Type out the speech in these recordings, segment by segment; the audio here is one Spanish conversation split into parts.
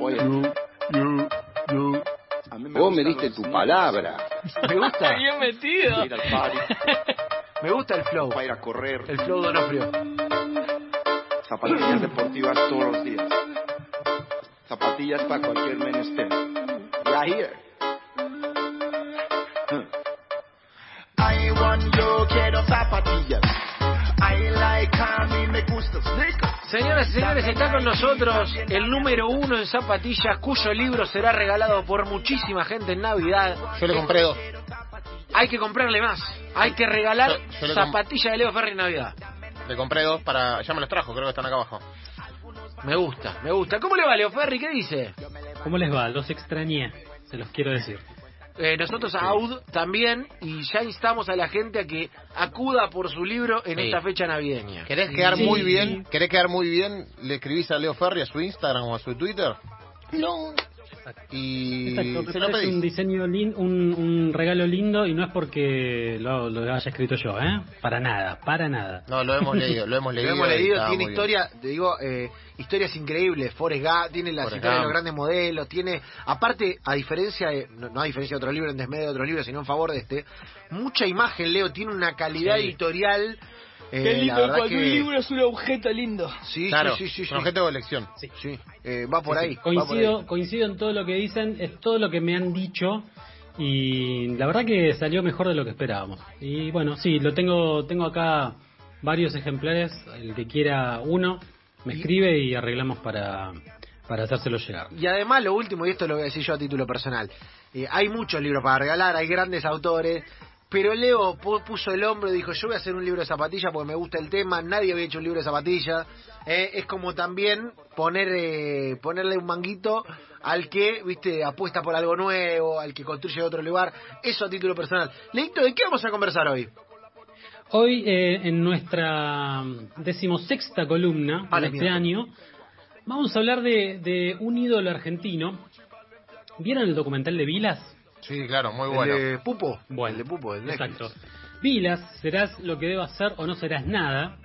Oye, vos me diste tu palabra. Me gusta. Bien metido. Ir al party, Me gusta el flow. para ir a correr, El flow de Onofrio. zapatillas deportivas todos los días. Zapatillas para cualquier menester. Right here. Señoras y señores, está con nosotros el número uno en zapatillas, cuyo libro será regalado por muchísima gente en Navidad. Yo le compré dos. Hay que comprarle más. Hay que regalar Yo- yo le com- zapatillas de Leo Ferri en Navidad. Le compré dos para. Ya me los trajo, creo que están acá abajo. Me gusta, me gusta. ¿Cómo le va, Leo Ferri? ¿Qué dice? ¿Cómo les va? Los extrañé, se los quiero decir. Eh, nosotros a AUD también y ya instamos a la gente a que acuda por su libro en Sí. esta fecha navideña. ¿Querés quedar Sí. muy bien? ¿Querés quedar muy bien? ¿Le escribís a Leo Ferri a su Instagram o a su Twitter? No. Y Exacto, me se lo parece un diseño lin- un, un regalo lindo y no es porque lo, lo haya escrito yo, ¿eh? Para nada, para nada. No, lo hemos leído, lo hemos Lo leído. hemos y leído, tiene historia, te digo, eh, historias increíbles. Forrest Gump, tiene las Forrest historias de los grandes modelos, tiene, aparte, a diferencia, de, no, no a diferencia de otro libro, en desmedio de otro libro, sino en favor de este, mucha imagen, Leo, tiene una calidad Sí. editorial. Eh, Qué la lindo verdad cuando que- un libro es un objeto lindo. Sí, Claro, sí, sí, sí, un objeto de colección. Sí, eh, va por ahí. va por Coincido, ahí. coincido en todo lo que dicen, es todo lo que me han dicho y la verdad que salió mejor de lo que esperábamos. Y bueno, sí, lo tengo, tengo acá varios ejemplares, el que quiera uno me escribe y arreglamos para, para hacérselo llegar. Y además, lo último, y esto lo voy a decir yo a título personal, eh, hay muchos libros para regalar, hay grandes autores, pero Leo pu- puso el hombro y dijo, yo voy a hacer un libro de zapatillas porque me gusta el tema, nadie había hecho un libro de zapatillas, eh, es como también poner eh, ponerle un manguito al que, viste, apuesta por algo nuevo, al que construye otro lugar, eso a título personal. Leito, ¿de qué vamos a conversar hoy? Hoy, eh, en nuestra decimosexta columna de este mierda. año, vamos a hablar de, de un ídolo argentino. ¿Vieron el documental de Vilas? Sí, claro, muy El bueno. de Pupo. Bueno, el de Pupo, el. Exacto. Vilas, serás lo que debas ser o no serás nada.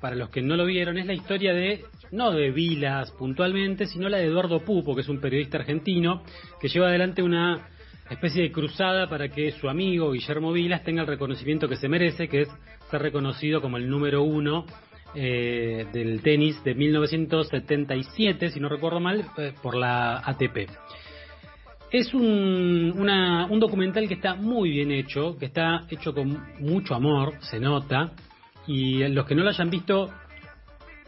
Para los que no lo vieron, es la historia de, no de Vilas puntualmente, sino la de Eduardo Pupo, que es un periodista argentino que lleva adelante una especie de cruzada para que su amigo Guillermo Vilas tenga el reconocimiento que se merece, que es ser reconocido como el número uno eh, del tenis de 1977, si no recuerdo mal, eh, por la ATP. Es un, una- un documental que está muy bien hecho, que está hecho con mucho amor, se nota, y los que no lo hayan visto,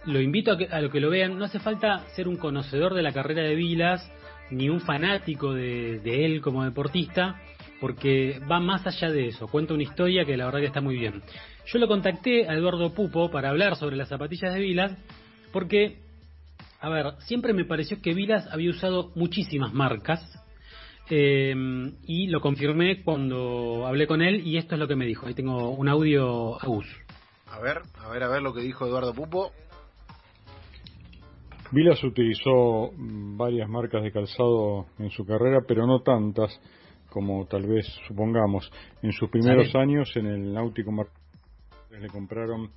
lo invito a, que, a lo que lo vean. No hace falta ser un conocedor de la carrera de Vilas, ni un fanático de, de él como deportista, porque va más allá de eso. Cuenta una historia que la verdad que está muy bien. Yo lo contacté a Eduardo Pupo para hablar sobre las zapatillas de Vilas, porque, a ver, siempre me pareció que Vilas había usado muchísimas marcas, eh, y lo confirmé cuando hablé con él y esto es lo que me dijo. Ahí tengo un audio a. A ver, a ver, a ver lo que dijo Eduardo Pupo. Vilas utilizó mm, varias marcas de calzado en su carrera, pero no tantas como tal vez supongamos. En sus primeros años en el Náutico Mar le compraron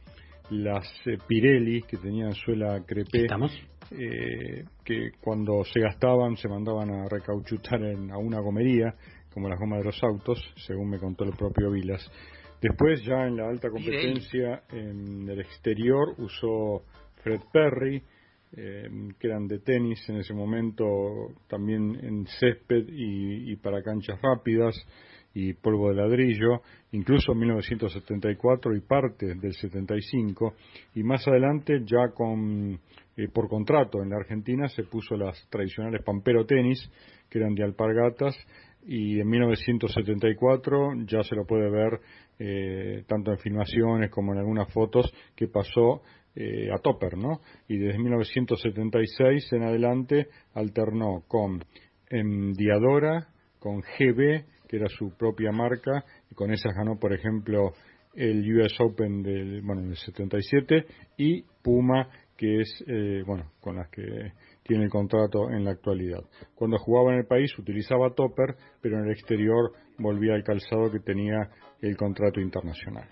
las eh, Pirelli que tenían suela crepé, eh, que cuando se gastaban se mandaban a recauchutar en, a una gomería, como las gomas de los autos, según me contó el propio Vilas. Después, ya en la alta competencia, en el exterior, usó Fred Perry, eh, que eran de tenis en ese momento, también en césped y, y para canchas rápidas y polvo de ladrillo, incluso en 1974 y parte del 75, y más adelante ya con eh, por contrato en la Argentina se puso las tradicionales Pampero tenis, que eran de alpargatas, y en 1974 ya se lo puede ver eh, tanto en filmaciones como en algunas fotos que pasó eh, a Topper, ¿no? Y desde 1976 en adelante alternó con Diadora, con GB, que era su propia marca, y con esas ganó, por ejemplo, el US Open del, bueno, del 77, y Puma, que es, eh, bueno, con las que tiene el contrato en la actualidad. Cuando jugaba en el país utilizaba Topper, pero en el exterior volvía al calzado que tenía el contrato internacional.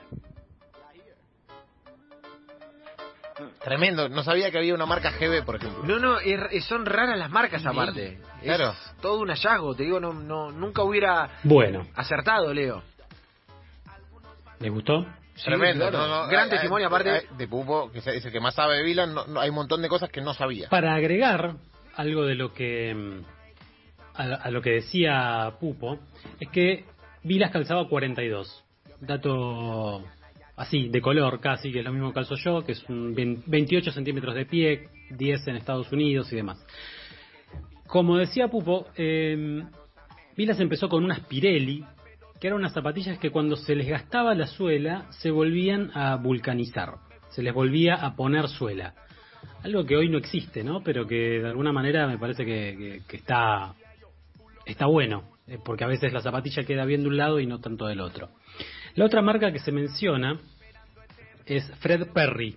Tremendo, no sabía que había una marca GB, por ejemplo. No, no, es- son raras las marcas aparte. claro. Es todo un hallazgo, te digo, no, no, nunca hubiera Bueno, acertado, Leo. ¿les gustó? Sí, Tremendo, claro. no, no, Gran hay- testimonio, hay- aparte. hay- De Pupo, que es el que más sabe de Vila, no, no, hay un montón de cosas que no sabía. Para agregar algo de lo que a, a lo que decía Pupo, es que Vilas calzaba 42. Dato así, de color casi, que es lo mismo que calzo yo, que es un 20 28 centímetros de pie, 10 en Estados Unidos y demás. Como decía Pupo, eh, Vilas empezó con unas Pirelli, que eran unas zapatillas que cuando se les gastaba la suela se volvían a vulcanizar, se les volvía a poner suela. Algo que hoy no existe, ¿no? Pero que de alguna manera me parece que, que- que está, está bueno, eh, porque a veces la zapatilla queda bien de un lado y no tanto del otro. La otra marca que se menciona es Fred Perry,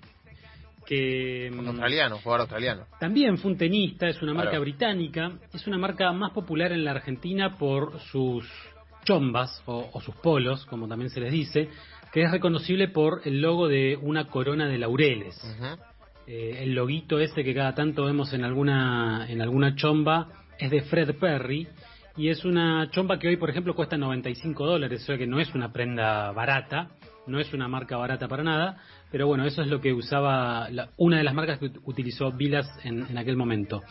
que Un mm, australiano, jugador australiano. también fue un tenista, es una marca Claro. británica, es una marca más popular en la Argentina por sus chombas o, o sus polos, como también se les dice, que es reconocible por el logo de una corona de laureles. Eh, el loguito ese que cada tanto vemos en alguna en alguna chomba es de Fred Perry y es una chomba que hoy por ejemplo cuesta 95 dólares, o sea que no es una prenda barata, no es una marca barata para nada, pero bueno, eso es lo que usaba la- una de las marcas que ut- utilizó Vilas en, en aquel momento.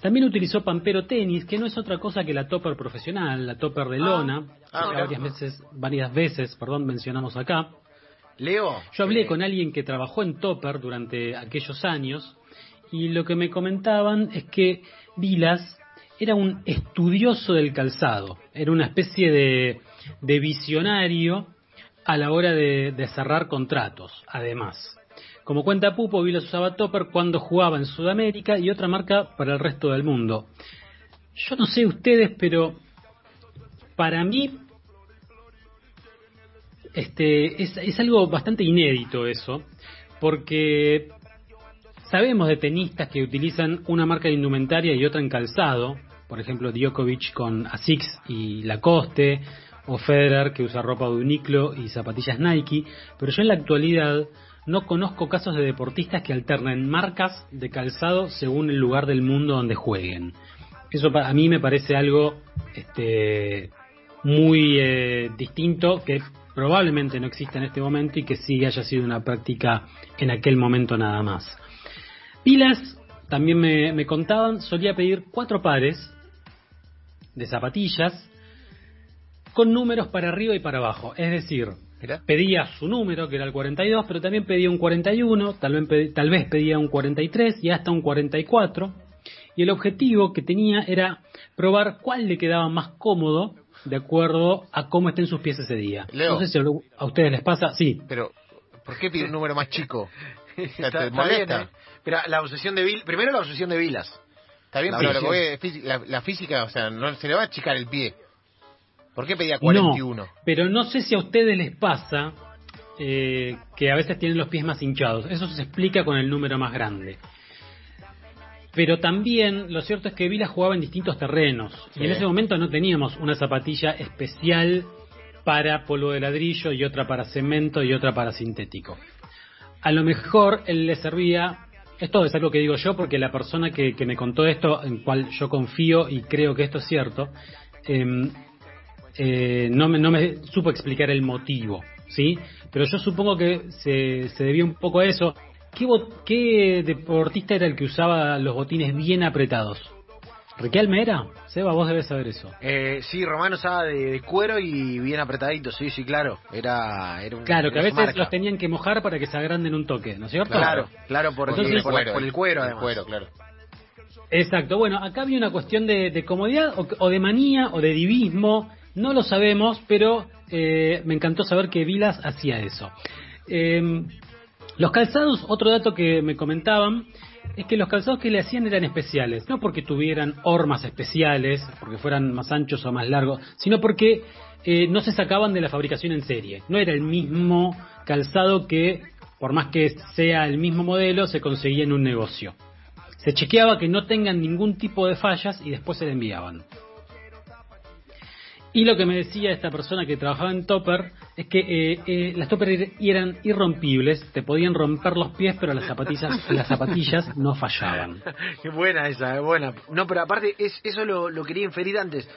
También utilizó Pampero Tenis, que no es otra cosa que la topper profesional, la topper de lona, Ah, que mira. varias veces, varias veces, perdón, mencionamos acá. Leo. Yo hablé eh, con alguien que trabajó en Topper durante aquellos años y lo que me comentaban es que Vilas era un estudioso del calzado, era una especie de, visionario a la hora de, de cerrar contratos, además. Como cuenta Pupo, Vilas usaba Topper cuando jugaba en Sudamérica y otra marca para el resto del mundo. Yo no sé ustedes, pero para mí este, es, es algo bastante inédito eso, porque sabemos de tenistas que utilizan una marca de indumentaria y otra en calzado, por ejemplo Djokovic con Asics y Lacoste, o Federer que usa ropa de Uniqlo y zapatillas Nike, pero yo en la actualidad no conozco casos de deportistas que alternen marcas de calzado según el lugar del mundo donde jueguen. Eso a mí me parece algo este, muy eh, distinto que probablemente no exista en este momento y que sí haya sido una práctica en aquel momento nada más. Pilas, también me, me contaban, solía pedir cuatro pares de zapatillas con números para arriba y para abajo. Es decir, Mirá. pedía su número, que era el 42, pero también pedía un 41, tal vez, pe- tal vez pedía un 43 y hasta un 44. Y el objetivo que tenía era probar cuál le quedaba más cómodo de acuerdo a cómo estén sus pies ese día. Leo. No sé si a ustedes les pasa. Sí, Pero, ¿por qué pide un número más chico? está, ¿Te está molesta? ¿eh? La obsesión de Vil, primero la obsesión de Vilas. Está bien, La pero lo que voy la, la física, o sea, no se le va a achicar el pie. ¿Por qué pedía No, 41? pero no sé si a ustedes les pasa eh, que a veces tienen los pies más hinchados. Eso se explica con el número más grande. Pero también lo cierto es que Vila jugaba en distintos terrenos. Sí. Y en ese momento no teníamos una zapatilla especial para polvo de ladrillo y otra para cemento y otra para sintético. A lo mejor él le servía, esto es algo que digo yo porque la persona que, me contó esto, en cual yo confío y creo que esto es cierto, em, eh, no, me, no me supo explicar el motivo, ¿sí? Pero yo supongo que se, se debía un poco a eso. ¿Qué, ¿Qué deportista era el que usaba los botines bien apretados? ¿Riquelme era? Seba, vos debes saber eso. Eh, sí, Romano usaba de, de cuero y bien apretadito, sí, sí, claro. Era, era un, Claro, que a veces marca. los tenían que mojar para que se agranden un toque, ¿no es cierto? Claro, claro, por, Entonces- el, por, la- por el cuero, el además. cuero, claro. Exacto, bueno, acá había una cuestión de, de comodidad o, o de manía o de divismo, no lo sabemos, pero eh, me encantó saber que Vilas hacía eso. Eh, los calzados, otro dato que me comentaban, es que los calzados que le hacían eran especiales, no porque tuvieran hormas especiales, porque fueran más anchos o más largos, sino porque eh, no se sacaban de la fabricación en serie. No era el mismo calzado que, por más que sea el mismo modelo, se conseguía en un negocio. Se chequeaba que no tengan ningún tipo de fallas y después se le enviaban. Y lo que me decía esta persona que trabajaba en Topper es que eh, eh, las Topper eran irrompibles, te podían romper los pies, pero las zapatillas, las zapatillas no fallaban. Qué buena esa, es buena. No, pero aparte, es, eso lo, lo quería inferir antes.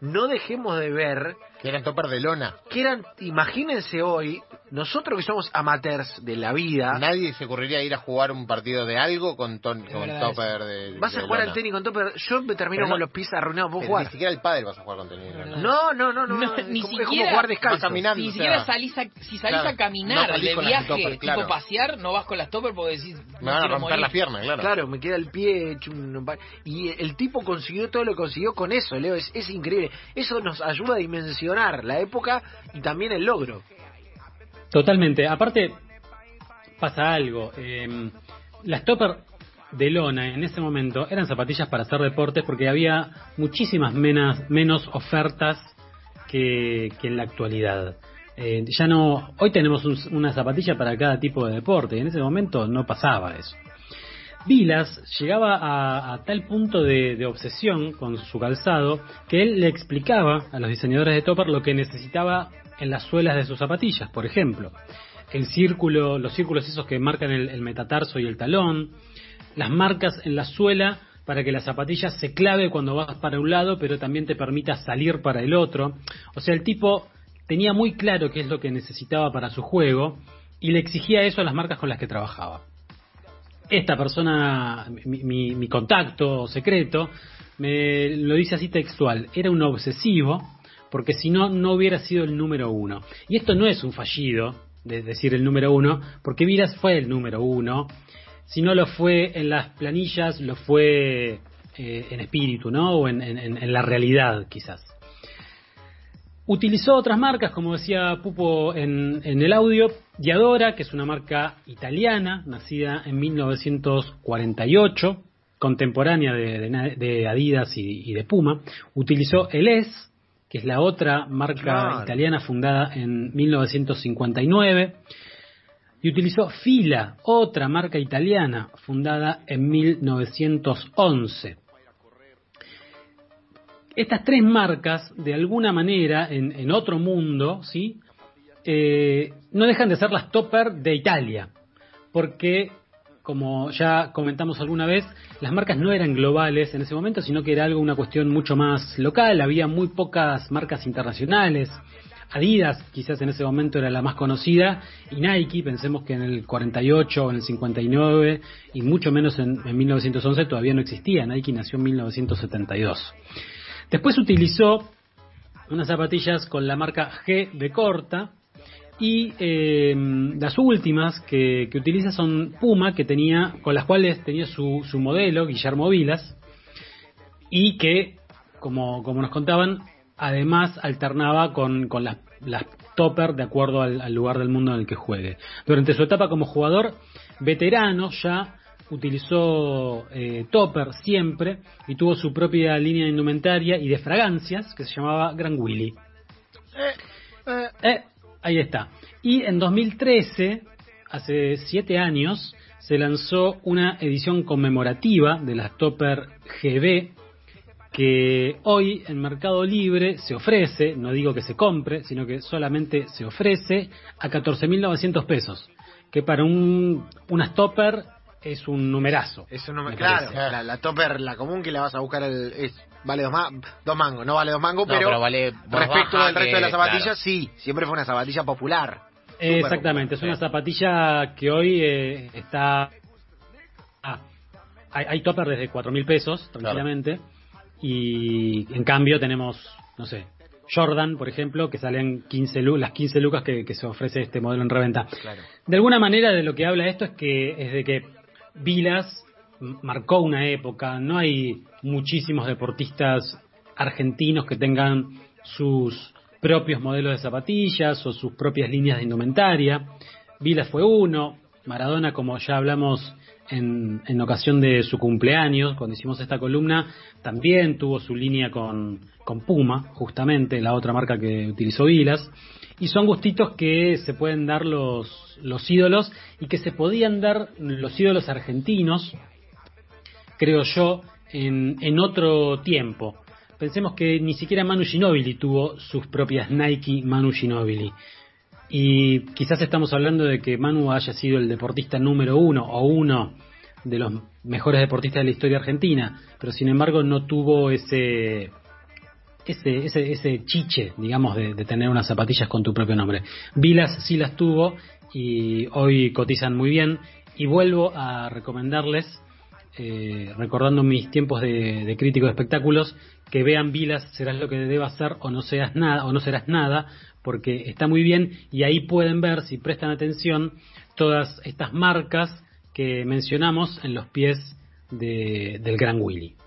No dejemos de ver Que eran topper de lona. que eran, imagínense hoy, nosotros que somos amateurs de la vida, Nadie se ocurriría ir a jugar un partido de algo con, ton- con topper de. vas a de jugar al tenis con topper, yo me termino no- con los pies arruinados, vos jugás. Ni siquiera el padre vas a jugar con tenis. No, no, no, no, No, es, ni como, es como siquiera jugar descalzo. caminando. Ni o siquiera sea, salís a, si salís claro, a caminar no salís de las viaje, topper, claro. tipo pasear, no vas con las topper porque decís, Me van a romper morir. la pierna, claro. Claro, me queda el pie hecho un... Y el tipo consiguió todo lo que consiguió con eso, Leo, es, es increíble. Eso nos ayuda a dimensionar la época y también el logro. Totalmente. Aparte, pasa algo. eh, las Topper de lona en ese momento eran zapatillas para hacer deportes porque había muchísimas menos, ofertas que, que en la actualidad. Eh, ya no, hoy tenemos un- una zapatilla para cada tipo de deporte y en ese momento no pasaba eso. Vilas llegaba a, a tal punto de, de obsesión con su calzado que él le explicaba a los diseñadores de Topper lo que necesitaba en las suelas de sus zapatillas, por ejemplo. El círculo, los círculos esos que marcan el, metatarso y el talón, las marcas en la suela para que la zapatilla se clave cuando vas para un lado, pero también te permita salir para el otro. O sea, el tipo tenía muy claro qué es lo que necesitaba para su juego y le exigía eso a las marcas con las que trabajaba esta persona, mi, mi- mi contacto secreto, me lo dice así textual, era un obsesivo, porque si no, no hubiera sido el número uno. Y esto no es un fallido de decir el número uno, porque Vilas fue el número uno, si no lo fue en las planillas, lo fue eh, en espíritu, ¿no? O en, en- la realidad, quizás. Utilizó otras marcas, como decía Pupo en, en el audio, Diadora, que es una marca italiana, nacida en 1948, contemporánea de, de Adidas y, de Puma. Utilizó Eles, que es la otra marca Claro. italiana fundada en 1959. Y utilizó Fila, otra marca italiana fundada en 1911 estas tres marcas, de alguna manera, en, en otro mundo, ¿sí? Eh, no dejan de ser las topper de Italia. Porque, como ya comentamos alguna vez, las marcas no eran globales en ese momento, sino que era algo, una cuestión mucho más local. Había muy pocas marcas internacionales. Adidas quizás en ese momento era la más conocida y Nike, pensemos que en el 48 o en el 59 y mucho menos en, en 1911 todavía no existía. Nike nació en 1972. Después utilizó unas zapatillas con la marca G de corta y eh, las últimas que, que utiliza son Puma, que tenía, con las cuales tenía su, su modelo, Guillermo Vilas, y que, como, como nos contaban, además alternaba con, con las, las topper de acuerdo al, al lugar del mundo en el que juegue. Durante su etapa como jugador veterano ya utilizó eh, topper siempre y tuvo su propia línea de indumentaria y de fragancias que se llamaba Gran Willy. Eh, ahí está. Y en 2013, hace siete años, se lanzó una edición conmemorativa de las Topper GB que hoy en Mercado Libre se ofrece, no digo que se compre, sino que solamente se ofrece a 14.900 pesos, que para un, unas Topper es un numerazo. No me, me claro, parece. la, la topper, la común que la vas a buscar el, es, vale dos, ma- dos mangos, no vale dos mangos, No, pero, pero vale más respecto del resto de las zapatillas, claro. sí, siempre fue una zapatilla popular. Eh, Exactamente, es una zapatilla que hoy eh, está... Ah, hay, hay topper desde 4.000 pesos, tranquilamente, y en cambio tenemos, no sé, Jordan, por ejemplo, que salen 15 lu- las 15 lucas que, que se ofrece este modelo en reventa. Claro. De alguna manera de lo que habla esto es que es de que Vilas marcó una época, no hay muchísimos deportistas argentinos que tengan sus propios modelos de zapatillas o sus propias líneas de indumentaria. Vilas fue uno, Maradona, como ya hablamos en, en ocasión de su cumpleaños, cuando hicimos esta columna, también tuvo su línea con, con Puma, justamente, la otra marca que utilizó Vilas. Y son gustitos que se pueden dar los, los ídolos y que se podían dar los ídolos argentinos, creo yo, en, en otro tiempo. pensemos que ni siquiera Manu Ginobili tuvo sus propias Nike Manu Ginobili. Y quizás estamos hablando de que Manu haya sido el deportista número uno o uno de los mejores deportistas de la historia argentina, pero sin embargo no tuvo ese ese, ese, ese chiche, digamos, de, tener unas zapatillas con tu propio nombre. Vilas sí las tuvo y hoy cotizan muy bien. Y vuelvo a recomendarles, eh, recordando mis tiempos de, de crítico de espectáculos, que vean Vilas, serás lo que debas ser o no seas nada o no serás nada, porque está muy bien y ahí pueden ver, si prestan atención, todas estas marcas que mencionamos en los pies de, del Gran Willy.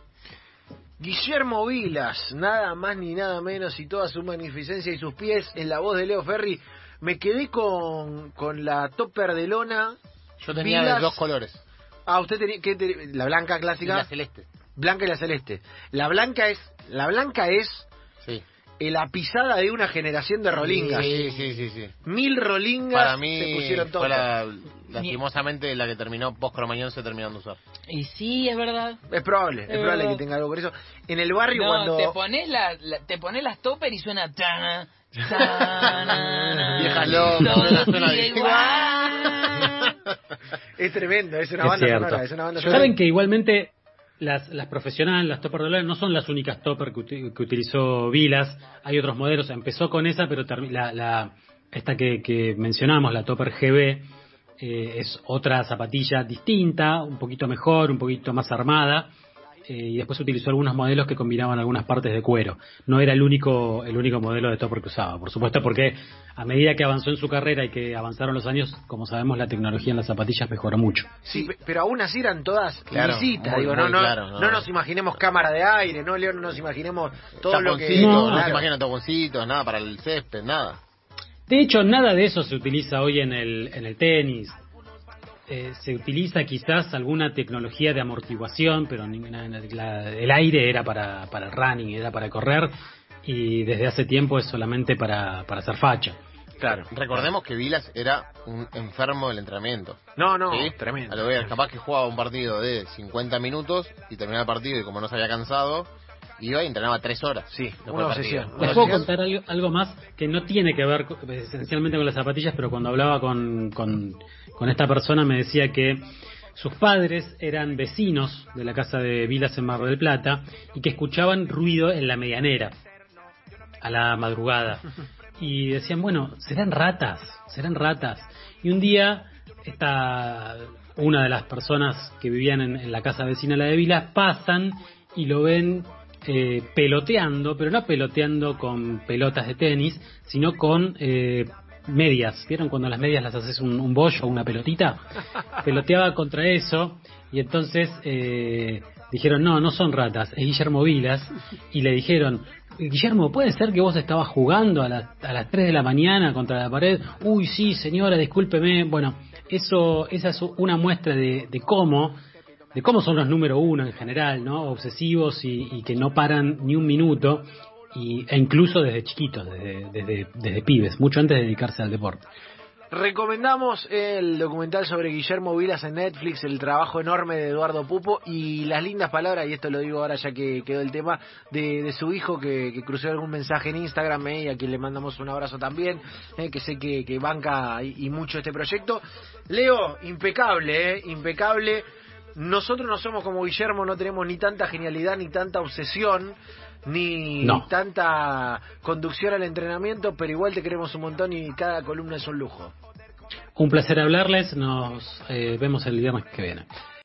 Guillermo Vilas, nada más ni nada menos, y toda su magnificencia y sus pies en la voz de Leo Ferri. Me quedé con, con la topper de lona. Yo tenía Vilas- de dos colores. Ah, usted tenía ¿qué te- la blanca Y clásica, la celeste. blanca y la celeste. La blanca es la blanca es Sí. La pisada de una generación de rolingas. Sí, sí, sí, sí. Mil rolingas Para mí se pusieron fue todas. la, lastimosamente la que terminó post cromañón se terminaron de usar. Y sí, es verdad. Es probable, es, Es probable que tenga algo por eso. En el barrio No, cuando te pones la, la- te pones las topper y suena Viejas locas, todo suena- igual. es tremendo, es una Es banda cierto. sonora, es una banda sonora. Saben que igualmente las, las profesionales, las topper de dólar, no son las únicas topper que, que utilizó Vilas. Hay otros modelos. Empezó con esa, pero la, la, esta que, que mencionamos, la topper GB, eh, es otra zapatilla distinta, un poquito mejor, un poquito más armada. Eh, y después utilizó algunos modelos que combinaban algunas partes de cuero. No era el único, el único modelo de topper que usaba, por supuesto, porque a medida que avanzó en su carrera y que avanzaron los años, como sabemos, la tecnología en las zapatillas mejoró mucho. Sí, pe- pero aún así eran todas Claro, lisitas, muy, digo, muy no, no, claro, no, no. nos imaginemos cámara de aire, no, Leo, no nos imaginemos todo lo que... No, no, claro. se imaginan taponcitos, nada para el césped, nada. De hecho, nada de eso se utiliza hoy en el, en el tenis. Eh, se utiliza quizás alguna tecnología de amortiguación, pero ninguna- la- el aire era para, para el running, era para correr, y desde hace tiempo es solamente para, para hacer facha. Claro. Recordemos que Vilas era un enfermo del entrenamiento. No, no, ¿sí? tremendo. A lo ver, capaz que jugaba un partido de 50 minutos y terminaba el partido y como no se había cansado, iba y entrenaba 3 horas. Sí, después una obsesión. Les puedo contar algo, algo más que no tiene que ver esencialmente con las zapatillas, pero cuando hablaba con, con, con esta persona me decía que sus padres eran vecinos de la casa de Vilas en Mar del Plata y que escuchaban ruido en la medianera a la madrugada. Y decían, bueno, serán ratas, serán ratas. Y un día, esta, una de las personas que vivían en, en la casa vecina, la de Vilas, pasan y lo ven eh, peloteando, pero no peloteando con pelotas de tenis, sino con eh, medias. ¿Vieron cuando las medias las haces un, un bollo o una pelotita? Peloteaba contra eso y entonces eh, dijeron, no, no son ratas, es Guillermo Vilas. Y le dijeron, Guillermo, ¿puede ser que vos estabas jugando a, la- a las 3 de la mañana contra la pared? Uy, sí, señora, discúlpeme. Bueno, eso esa es una muestra de, de cómo de cómo son los número uno en general, ¿no? Obsesivos y, que no paran ni un minuto, y, e incluso desde chiquitos, desde, desde, desde pibes, mucho antes de dedicarse al deporte. Recomendamos el documental sobre Guillermo Vilas en Netflix, el trabajo enorme de Eduardo Pupo y las lindas palabras, y esto lo digo ahora ya que quedó el tema, de, de su hijo que, que cruzó algún mensaje en Instagram eh, y a quien le mandamos un abrazo también, eh, que sé que, que banca y, y mucho este proyecto. Leo, impecable, eh, impecable. Nosotros no somos como Guillermo, no tenemos ni tanta genialidad ni tanta obsesión ni No. tanta conducción al entrenamiento, pero igual te queremos un montón y cada columna es un lujo. Un placer hablarles, nos eh, vemos el viernes que viene.